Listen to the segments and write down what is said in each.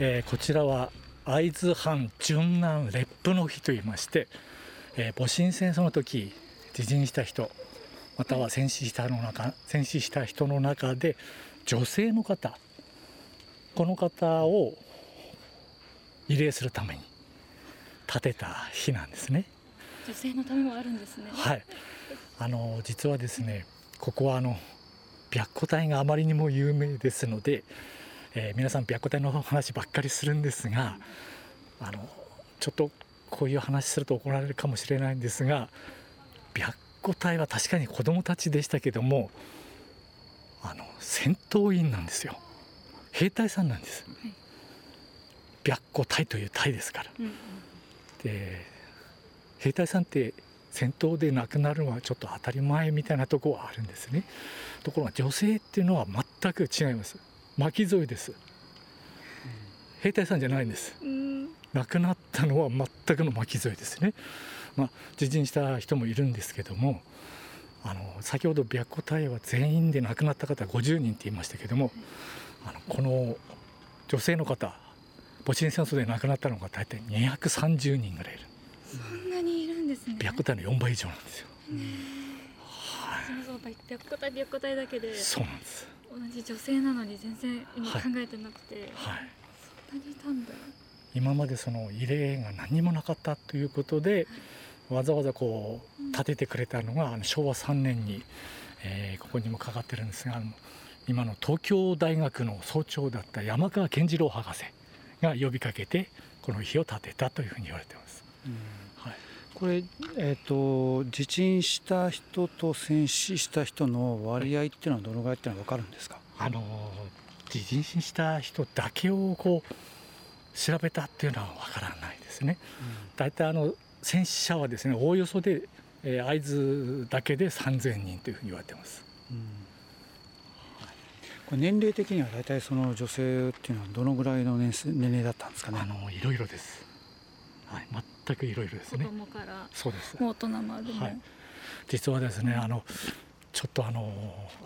えー、こちらは会津藩殉難烈婦の日といいまして、えー、戊辰戦争の時自陣した人または戦死したの中戦死した人の中で女性の方この方を慰霊するために建てた日なんですね。女性のためもあるんですね。はい。あの実はですね、ここはあの白虎隊があまりにも有名ですので、えー、皆さん白虎隊の話ばっかりするんですが、あのちょっとこういう話すると怒られるかもしれないんですが、白虎隊は確かに子供たちでしたけども、あの戦闘員なんですよ。兵隊さんなんです。はい、白虎隊という隊ですから。うんうん、で兵隊さんって戦闘で亡くなるのはちょっと当たり前みたいなところはあるんですねところが女性っていうのは全く違います巻き添えです、兵隊さんじゃないんです、亡くなったのは全くの巻き添えですね。まあ自陣した人もいるんですけどもあの先ほど白虎隊は全員で亡くなった方50人って言いましたけどもあのこの女性の方戊辰戦争で亡くなったのが大体230人ぐらいいる。ですね。白虎隊の4倍以上なんですよ、はい、そうそう白虎隊白虎隊だけで。そうなんです同じ女性なのに全然今考えてなくて、はい、そんなにいたんだ。今までその慰霊が何もなかったということで、はい、わざわざこう建ててくれたのが、あの昭和3年に、えー、ここにもかかってるんですが今の東京大学の総長だった山川健次郎博士が呼びかけてこの日を建てたというふうに言われてます。うんこれ、えーと、地震した人と戦死した人の割合っていうのはどのぐらいっていうのは分かるんですか？あの地震した人だけをこう調べたっていうのは分からないですね。大、う、体、ん、あの戦死者はですねおおよそで、えー、会津だけで3000人というふうに言われてます。うんこれ年齢的には大体その女性っていうのはどのぐらいの年年齢だったんですかね？あのいろいろです。はい、全くいろいろですね。子供から。そうです。大人まではい、実はですね、あのちょっとあの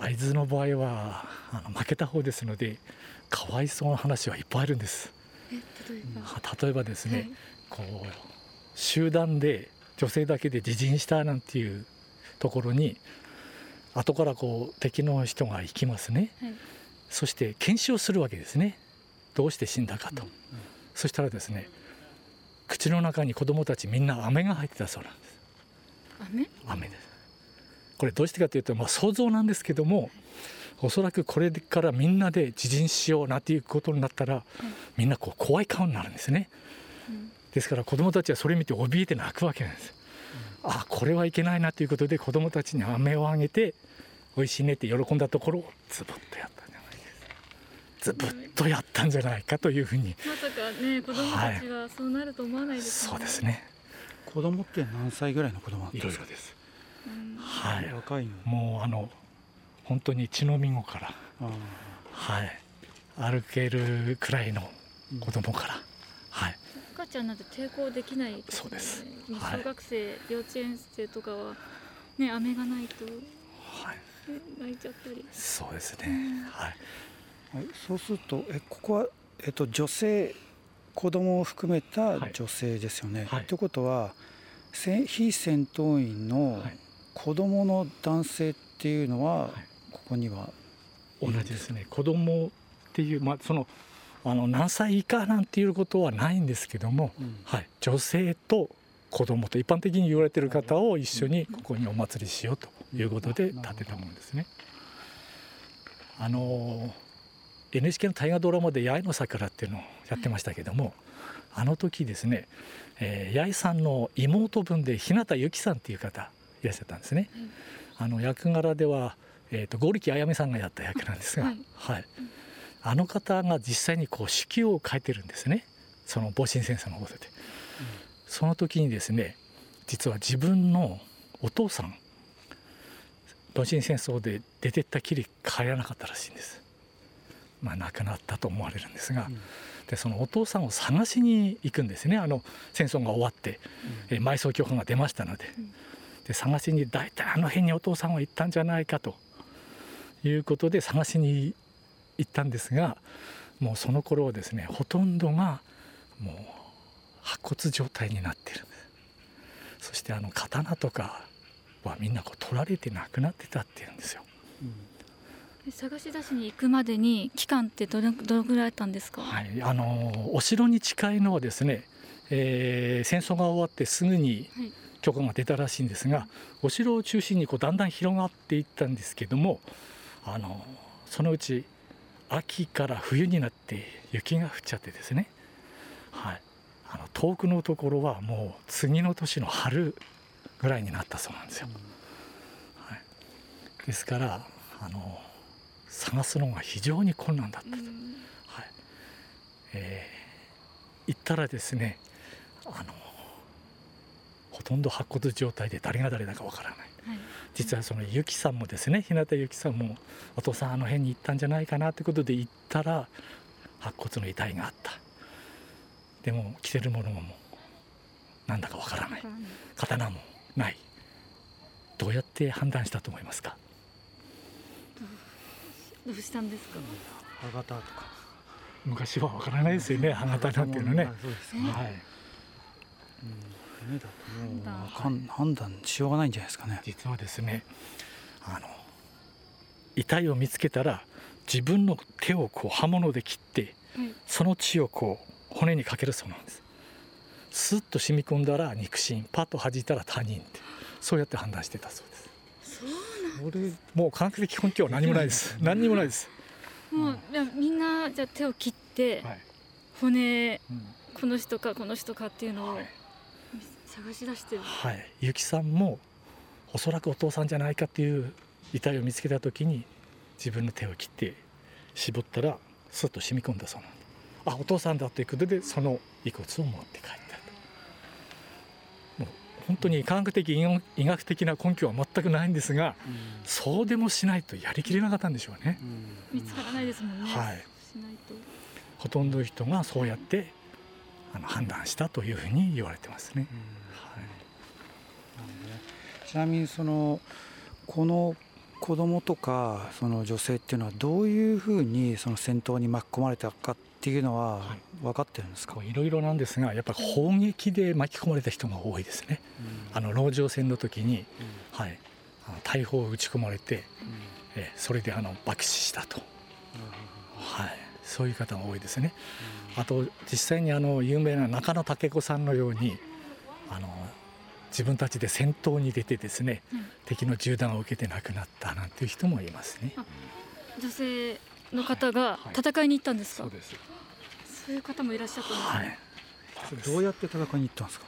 会津の場合はあの負けた方ですので、かわいそうな話はいっぱいあるんです。例えば？例えばですね、はい、こう集団で女性だけで自陣したなんていうところに後からこう敵の人が行きますね、はい、そして検証するわけですね。どうして死んだかと、うんうん、そしたらですね口の中に子供たちみんな飴が入ってたそうなんです。飴？飴です。これどうしてかというと、まあ、想像なんですけどもおそらくこれからみんなで自陣しようなっていうことになったら、みんなこう怖い顔になるんですね、うん、ですから子供たちはそれ見て怯えて泣くわけなんです、うん、あこれはいけないなということで子供たちに飴をあげて美味しいねって喜んだところをズボッとやったずぶっとやったんじゃないかというふうに。まさかね子供たちはそうなると思わないです、ね。はい、そうですね。子供って何歳ぐらいの子供なんですか？です、はい。若いもうあの本当に血のみ子からはい。歩けるくらいの子供から、うん、はい。赤ちゃんなんて抵抗できない、ね、そうです。小学生、はい、幼稚園生とかはね飴がないと、はい、泣いちゃったり。そうですね、うん、はいはい、そうするとえここは、えっと、女性子供を含めた女性ですよね。はい、ということは非戦闘員の子供の男性っていうのは、ここには同じですね。子供っていう、まあ、そのあの何歳以下なんていうことはないんですけども、うん、はい、女性と子供と一般的に言われている方を一緒にここにお祭りしようということで建てたものですね。あの NHK の大河ドラマで「八重の桜」っていうのをやってましたけども、あの時ですね、えー、八重さんの妹分で日向由紀さんっていう方いらっしゃったんですね。あの役柄では、えーと、剛力あやめさんがやった役なんですが、はい、はい、あの方が実際にこう手記を書いてるんですね。その戊辰戦争のことで、うん、その時にですね実は自分のお父さん戊辰戦争で出てったきり帰らなかったらしいんですまあ、亡くなったと思われるんですが、うん、でそのお父さんを探しに行くんですね。あの戦争が終わって、うん、え埋葬許可が出ましたので。うん、で探しに大体あの辺にお父さんは行ったんじゃないかと。いうことで探しに行ったんですがもうその頃はですねほとんどがもう白骨状態になってる。そしてあの刀とかはみんなこう取られてなくなってたっていうんですよ、うん、探し出しに行くまでに期間ってどれどのぐらいあったんですか、はい、あのお城に近いのはですね、えー、戦争が終わってすぐに許可が出たらしいんですが、はい、お城を中心にこうだんだん広がっていったんですけどもあのそのうち秋から冬になって雪が降っちゃってですね、はい、あの遠くのところはもう次の年の春ぐらいになったそうなんですよ。はい、ですからあの探すのが非常に困難だったと。はい。えー、行ったらですねあのほとんど白骨状態で誰が誰だかわからない。実はそのゆきさんもですね日向ゆきさんもお父さんあの辺に行ったんじゃないかなということで行ったら白骨の遺体があった。でも着てるものもなんだかわからない。刀もない。どうやって判断したと思いますか？どうしたんですか？歯型とか。昔はわからないですよね歯型なんていうのね。はい、うん。目だともう。判断しようがないんじゃないですかね。実はですねあの遺体を見つけたら自分の手をこう刃物で切って、その血をこう骨にかけるそうなんです。スッと染み込んだら肉親パッと弾いたら他人ってそうやって判断してたそうですそうなんですもう科学的根拠は何もないです。何にもないです。もうみんなじゃ手を切って、はい、骨、うん、この人かこの人かっていうのを、はい。探し出してる。はい。ゆきさんもおそらくお父さんじゃないかっていう遺体を見つけた時に自分の手を切って絞ったらスッと染み込んだそうなんであお父さんだということでその遺骨を持って帰った本当に科学的医学的な根拠は全くないんですが、うん、そうでもしないとやりきれなかったんでしょうね、うん、見つからないですもんね、はい、ほとんどの人がそうやってあの判断したというふうに言われてますね。うん。ちなみにそのこの子供とかその女性っていうのはどういうふうにその戦闘に巻き込まれたかっていうのは分かってるんですか、はい、いろいろなんですがやっぱり砲撃で巻き込まれた人が多いですね、うん、あの籠城戦の時に、うん、はい、あの大砲を撃ち込まれて、うん、えそれであの爆死したと、はい、そういう方が多いですね、あと実際にあの有名な中野武子さんのようにあの自分たちで戦闘に出てですね、うん、敵の銃弾を受けて亡くなったなんていう人もいますね。女性の方が戦いに行ったんですか？はいはい、そうです。そういう方もいらっしゃったんです、ね、はい。どうやって戦いに行ったんですか？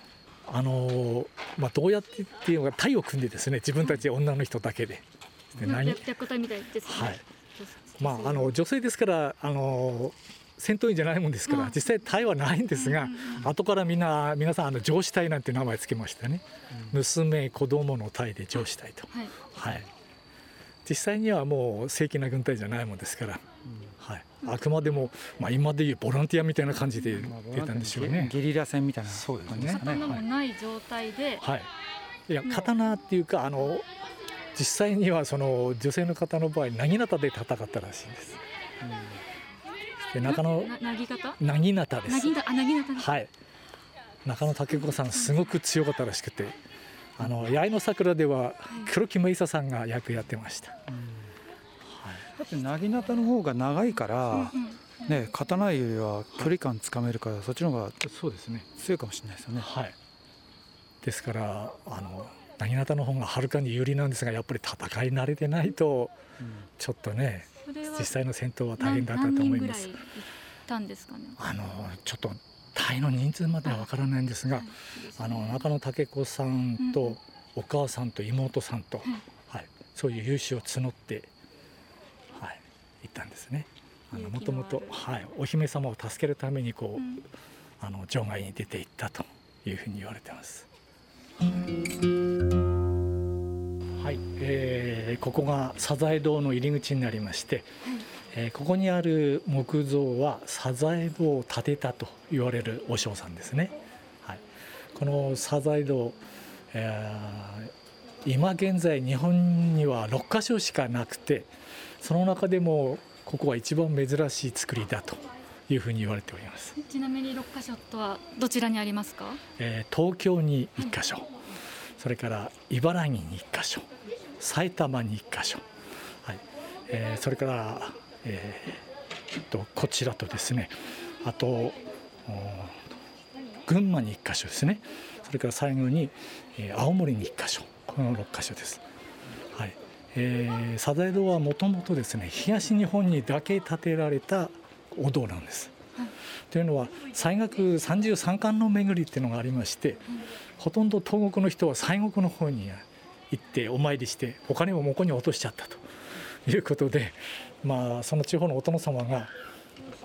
あのまあどうやってっていうのが隊を組んでですね自分たち女の人だけで。で何？白隊みたいですね。はい。まああの女性ですからあの戦闘員じゃないもんですから、実際隊はないんですが、後からみんな皆さんあの上司隊なんて名前つけましたね、娘子供の隊で上司隊と、はい、実際にはもう正規な軍隊じゃないもんですから、はい、あくまでも、まあ、今でいうボランティアみたいな感じで出たんでしょうね、ゲリラ戦みたいなそうですね。刀もない状態で、はい、いや刀っていうかあの実際にはその女性の方の場合なぎなたで戦ったらしいんです。うん。で中野なぎ方なぎなたです。あなぎなたはい。中野武子さんすごく強かったらしくてあの八重の桜では黒木芽衣さんが役やってました、はい、だってなぎなたの方が長いから、ね、刀よりは距離感つかめるからそっちの方がそうですね。強いかもしれないですよね。はい、ですからあのなぎなたの方がはるかに有利なんですがやっぱり戦い慣れてないと、ちょっとね実際の戦闘は大変だったと思います。たんですかね？あのちょっと隊の人数まではわからないんですが、あの中野武子さんとお母さんと妹さんと、はい、そういう勇姿を募って、はい、行ったんですね。あのもともとはい。お姫様を助けるためにこう、あの場外に出て行ったというふうに言われてます。はい、えー、ここがサザエ堂の入り口になりまして、はい、えー、ここにある木造はサザエ堂を建てたと言われる和尚さんですね。はい、このサザエ堂、えー、今現在日本には6箇所しかなくてその中でもここは一番珍しい造りだというふうに言われております。ちなみに6箇所とはどちらにありますか、えー、東京に1箇所、はい、それから茨城に1箇所。埼玉に1箇所、はい。えー、それから、えー、とこちらとですねあと群馬に1箇所ですねそれから最後に、えー、青森に1箇所この6箇所です。はいえー、サザエ堂はもともとですね東日本にだけ建てられたお堂なんです。はい、というのは西国33巻の巡りっていうのがありまして、ほとんど東国の人は西国の方に行ってお参りしてお金をもこに落としちゃったということで、まあ、その地方のお殿様が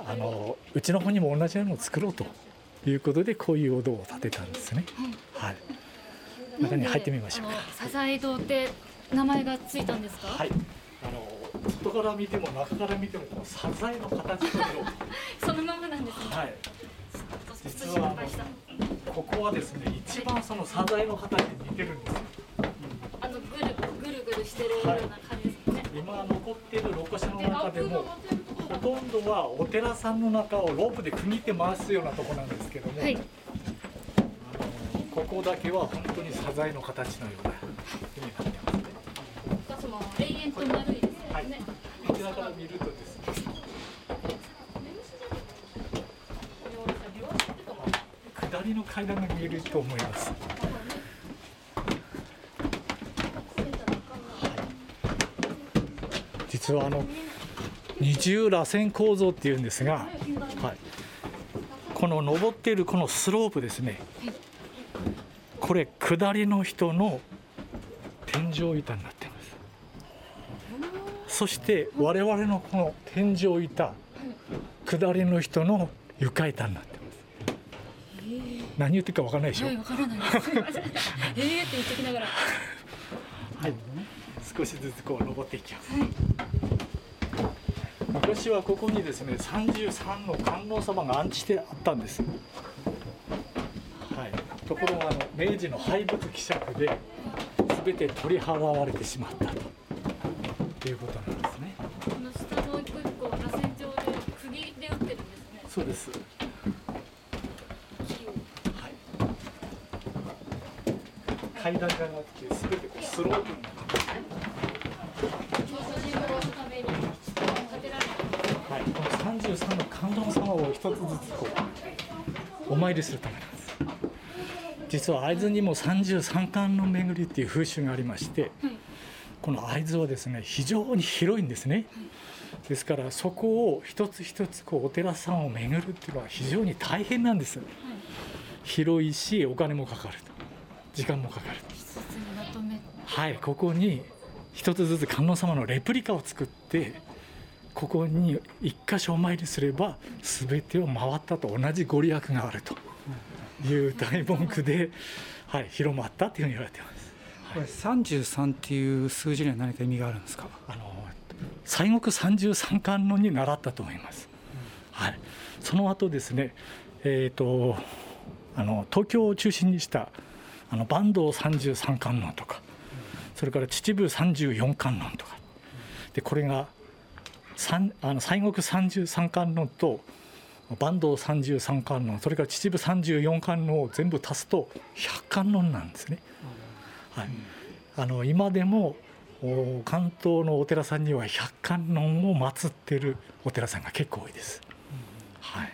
あのうちの方にも同じようなのを作ろうということでこういうお堂を建てたんですね。はい、中に入ってみましょうサザエ堂って名前がついたんですか？はい。あの外から見ても中から見てもこのサザエの形の そのままなんですね。はい。実はここはですね一番そのサザエの形に似てるんですよ。あのぐるぐるぐるしてるような感じですね。今残っている六箇所の中でもほとんどはお寺さんの中をロープで区切って回すようなとこなんですけども、はい、あのここだけは本当にサザエの形のような風になってますね。永遠と丸いですね。はい、こちらから見るとですね。下りの階段が見えると思います。実はあの二重螺旋構造っていうんですが、はい、この登っているこのスロープですね。これ下りの人の天井板になってます。そして我々のこの天井板下りの人の床板になってます。何言ってるか分からないでしょ、はい、分からない。で すええって言ってきながら。はい。少しずつこう登っていきます、はい昔はここにですね33の観音様が安置してあったんです、はい、ところがあの明治の廃仏希釈で全て取り払われてしまったと。いうことなんですね。この下の一個一個螺旋状で釘で打ってるんですね。そうです。はい。階段がなくて全てこうスロープになって33の観音様を一つずつこうお参りするためなんです。実は会津にも33巻の巡りっていう風習がありまして、この会津はですね非常に広いんですね、ですからそこを一つ一つこうお寺さんを巡るっていうのは非常に大変なんです、広いしお金もかかると。時間もかかるはいここに一つずつ観音様のレプリカを作ってここに一箇所お参りすれば全てを回ったと同じご利益があるという大文句で、はい、広まったというふうに言われています。これ33っていう数字には何か意味があるんですか？あの西国33巻のに習ったと思います。はい、その後ですね、えーと、あの東京を中心にしたあの坂東33観音とかそれから秩父34観音とかでこれがあの西国三十三観音と坂東三十三観音それから秩父三十四観音を全部足すと百観音なんですね。はい、あの今でも関東のお寺さんには百観音を祀ってるお寺さんが結構多いです。はい、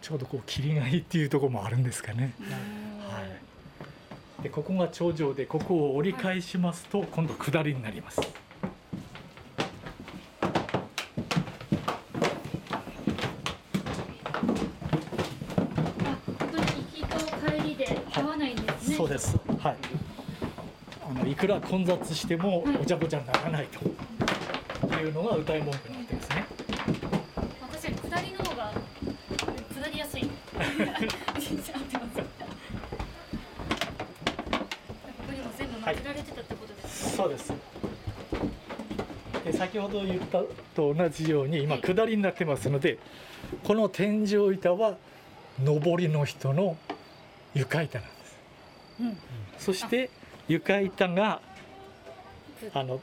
ちょうどこう霧がいいっていうところもあるんですかね。はい、でここが頂上でここを折り返しますと今度下りになります。そうです。はい。あのいくら混雑してもお茶ごちゃにならないというのが歌い文句になってますね。私は下りの方が下りやすい。ここにも全部混ぜられてたってことです、はい、そうです。で先ほど言ったと同じように今下りになってますので、この天井板は上りの人の床板なんです。そして床板があの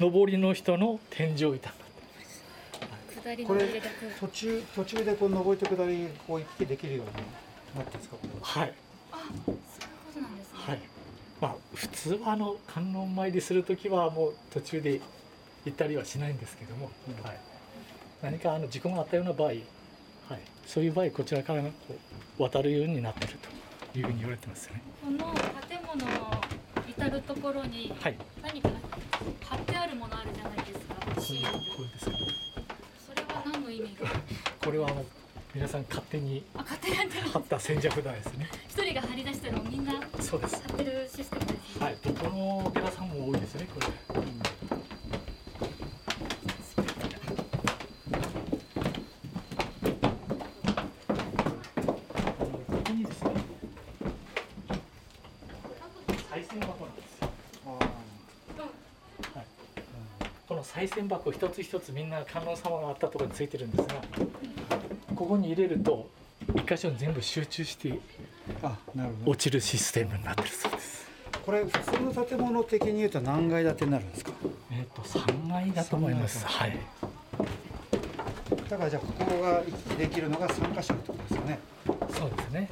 上りの人の天井板下下りこれ途中途中でこう上りと下りこう行き来できるようになってんですか？これはい。あそういうことなんですね。はい。まあ普通はあの観音参りする時はもう途中で行ったりはしないんですけども、はい、何かあの事故があったような場合、はい、そういう場合こちらからこう渡るようになってるというふうに言われてますよね。この建物の至る所に何か貼ってあるものあるじゃないですか。はい、シール。これですか。それは何の意味が？これはもう皆さん勝手に貼った千社札ですね。一人が貼り出したのをみんなそうです。貼ってるシステムです、ね。はい。どこのお寺さんも多いですねこれ。うん銭箱一つ一つみんな観音様があったところについてるんですがここに入れると一箇所に全部集中して落ちるシステムになってるそうです。これ普通の建物的に言うと何階建てになるんですか？えっ、と3階だと思います。はい。だからじゃあここが行き来できるのが3箇所ってことですよね。そうですね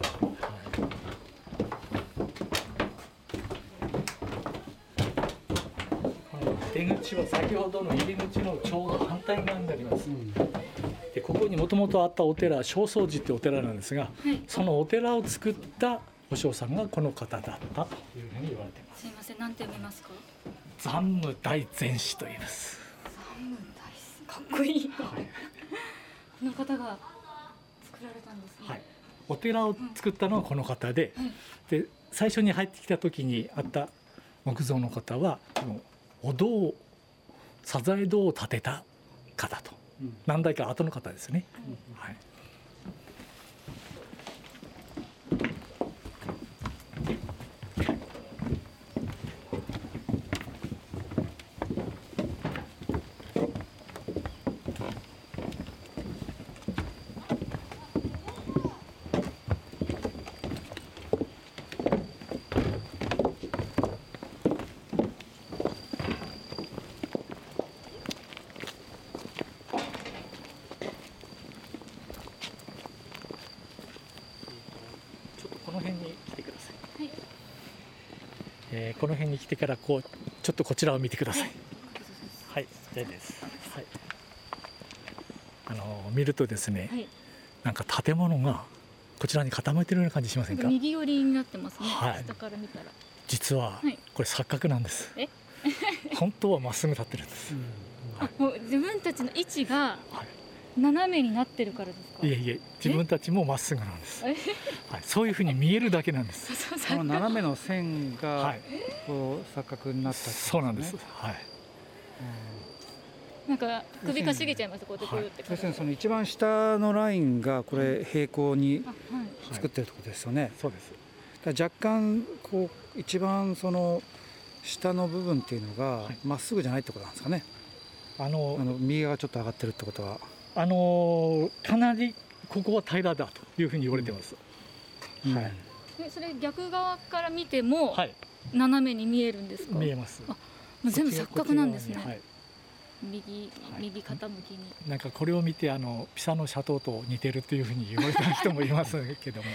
出口は先ほどの入り口のちょうど反対側になります、うん、でここにもともとあったお寺正倉寺ってお寺なんですが、はい、そのお寺を作ったお尚さんがこの方だったというふうに言われています。すいません何て読みますか？残武大禅師と言います。残武大師かっこいい、はい、この方が作られたんですね、はい、お寺を作ったのはこの方で、うん。はい、で最初に入ってきた時にあった木造の方はお堂サザエ堂を建てた方と、うん、何代か後の方ですね、うん、はいえー、この辺に来てからこうちょっとこちらを見てください。はい、でです。はい。あの見るとですね、はい、なんか建物がこちらに傾いてるような感じしませんか？右寄りになってますね。はい、下から見たら。実は、これ錯覚なんです。え？本当はまっすぐ立ってるんです。はい、もう自分たちの位置が、はい、斜めになってるからですか？いえいえ、自分たちもまっすぐなんです。はい、そういうふうに見えるだけなんです。その斜めの線がこう錯覚になった、ね、そうなんです。はい。なんか首かしげちゃいます。こうやってって。要するにその一番下のラインがこれ平行に作ってるってことですよね。そうです。若干こう一番その下の部分っていうのがまっすぐじゃないってことなんですかね。あのあの右側ちょっと上がってるってことは。あのかなりここは平らだというふうに言われてます。うん、はい。それ逆側から見ても、斜めに見えるんですか？見えます。あ、もう全部錯覚なんですね。はい、右右傾きに、なんかこれを見てあのピサの斜塔と似てるというふうに言われた人もいますけども。